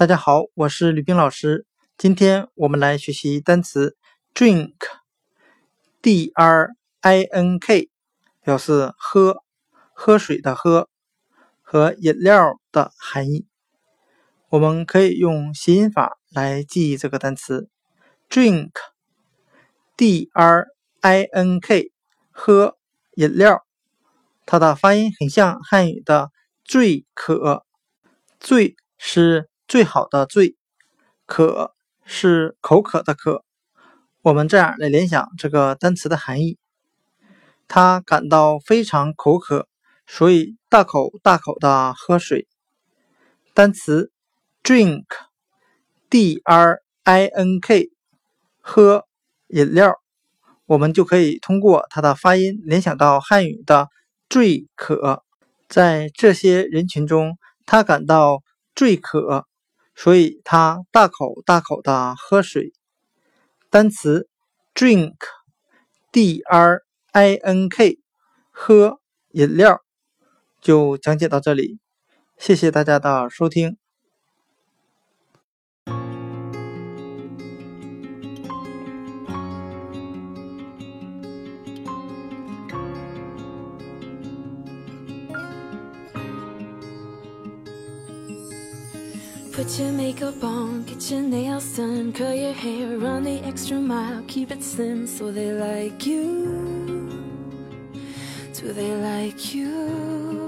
大家好，我是吕冰老师。今天我们来学习单词 drink，d r i n k，表示喝、喝水的喝和饮料的含义。我们可以用谐音法来记忆这个单词 drink，d r i n k，喝饮料。它的发音很像汉语的最可，最是。最好的最，渴是口渴的渴。我们这样来联想这个单词的含义：他感到非常口渴，所以大口大口的喝水。单词 drink，d r i n k，喝饮料，我们就可以通过它的发音联想到汉语的最渴。在这些人群中，他感到最渴。所以他大口大口的喝水。单词 drink，d r i n k，喝饮料，就讲解到这里。谢谢大家的收听。Put your makeup on, get your nails done, curl your hair, run the extra mile, keep it slim so they like you. Do they like you?